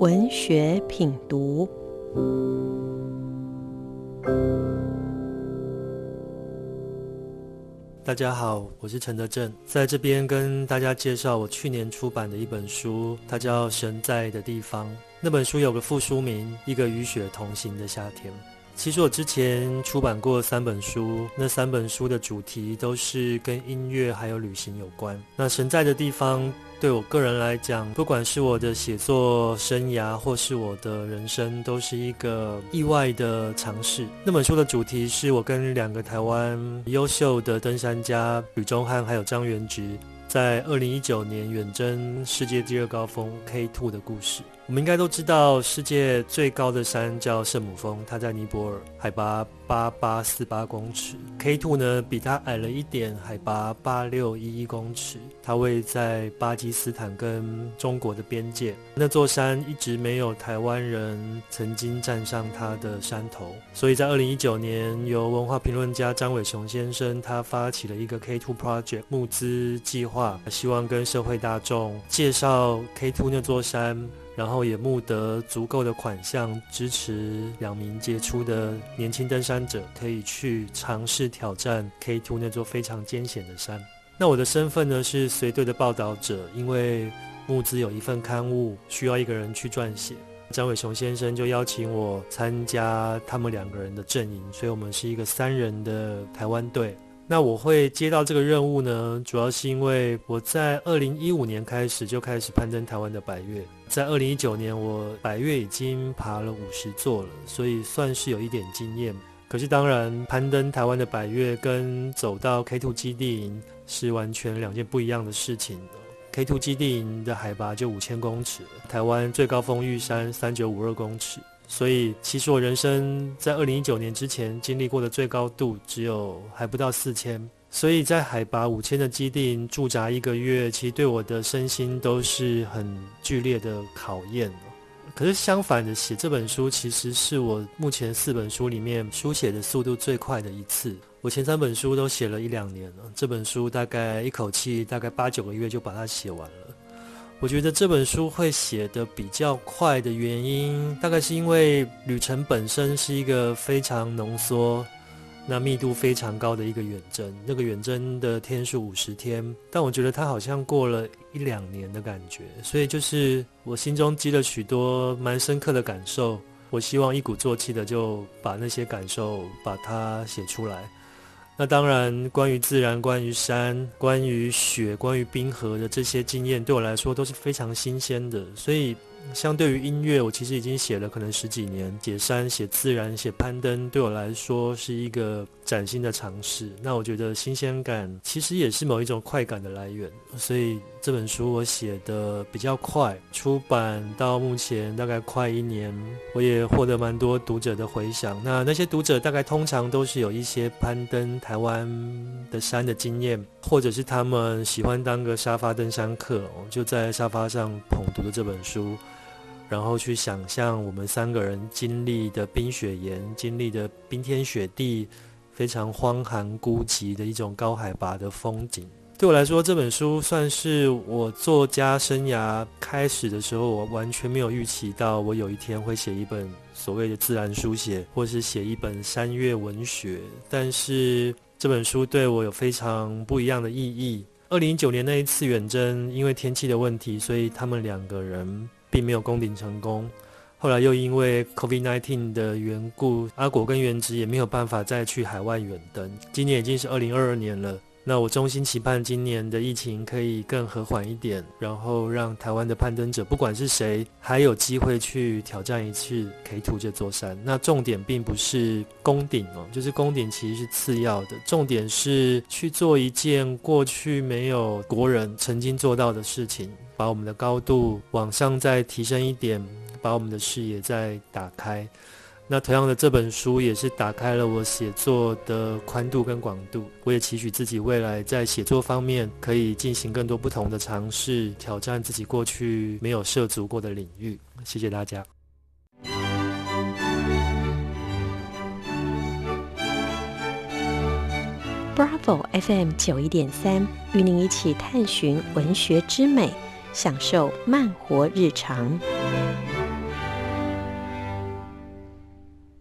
文学品读。大家好，我是陈德正，在这边跟大家介绍我去年出版的一本书，它叫《神在的地方》。那本书有个副书名《一个与雪同行的夏天》。其实我之前出版过三本书，那三本书的主题都是跟音乐还有旅行有关。那《神在的地方》对我个人来讲，不管是我的写作生涯或是我的人生，都是一个意外的尝试。那本书的主题是我跟两个台湾优秀的登山家吕中汉还有张元直。在二零一九年远征世界第二高峰 K Two 的故事，我们应该都知道，世界最高的山叫圣母峰，它在尼泊尔，海拔八八四八公尺。K Two 呢，比它矮了一点，海拔八六一一公尺。它位在巴基斯坦跟中国的边界。那座山一直没有台湾人曾经站上它的山头，所以在二零一九年，由文化评论家张伟雄先生他发起了一个 K Two Project 募资计划。希望跟社会大众介绍 K Two 那座山，然后也募得足够的款项，支持两名杰出的年轻登山者可以去尝试挑战 K Two 那座非常艰险的山。那我的身份呢是随队的报道者，因为募资有一份刊物需要一个人去撰写，张伟雄先生就邀请我参加他们两个人的阵营，所以我们是一个三人的台湾队。那我会接到这个任务呢，主要是因为我在二零一五年开始就开始攀登台湾的百越，在二零一九年我百越已经爬了五十座了，所以算是有一点经验。可是当然，攀登台湾的百越跟走到 K Two 基地营是完全两件不一样的事情。K Two 基地营的海拔就五千公尺，台湾最高峰玉山三九五二公尺。所以，其实我人生在二零一九年之前经历过的最高度只有还不到四千，所以在海拔五千的基地驻扎一个月，其实对我的身心都是很剧烈的考验。可是相反的，写这本书其实是我目前四本书里面书写的速度最快的一次。我前三本书都写了一两年了，这本书大概一口气大概八九个月就把它写完了。我觉得这本书会写的比较快的原因，大概是因为旅程本身是一个非常浓缩、那密度非常高的一个远征。那个远征的天数五十天，但我觉得它好像过了一两年的感觉，所以就是我心中积了许多蛮深刻的感受。我希望一鼓作气的就把那些感受把它写出来。那当然，关于自然、关于山、关于雪、关于冰河的这些经验，对我来说都是非常新鲜的，所以。相对于音乐，我其实已经写了可能十几年，写山、写自然、写攀登，对我来说是一个崭新的尝试。那我觉得新鲜感其实也是某一种快感的来源，所以这本书我写的比较快，出版到目前大概快一年，我也获得蛮多读者的回响。那那些读者大概通常都是有一些攀登台湾的山的经验，或者是他们喜欢当个沙发登山客，就在沙发上捧读的这本书。然后去想象我们三个人经历的冰雪岩，经历的冰天雪地，非常荒寒孤寂的一种高海拔的风景。对我来说，这本书算是我作家生涯开始的时候，我完全没有预期到，我有一天会写一本所谓的自然书写，或是写一本山岳文学。但是这本书对我有非常不一样的意义。二零一九年那一次远征，因为天气的问题，所以他们两个人。并没有攻顶成功，后来又因为 COVID-19 的缘故，阿果跟原直也没有办法再去海外远登。今年已经是二零二二年了，那我衷心期盼今年的疫情可以更和缓一点，然后让台湾的攀登者，不管是谁，还有机会去挑战一次 K2 这座山。那重点并不是攻顶哦，就是攻顶其实是次要的，重点是去做一件过去没有国人曾经做到的事情。把我们的高度往上再提升一点，把我们的视野再打开。那同样的，这本书也是打开了我写作的宽度跟广度。我也期许自己未来在写作方面可以进行更多不同的尝试，挑战自己过去没有涉足过的领域。谢谢大家。Bravo FM 九一点三，与您一起探寻文学之美。享受慢活日常。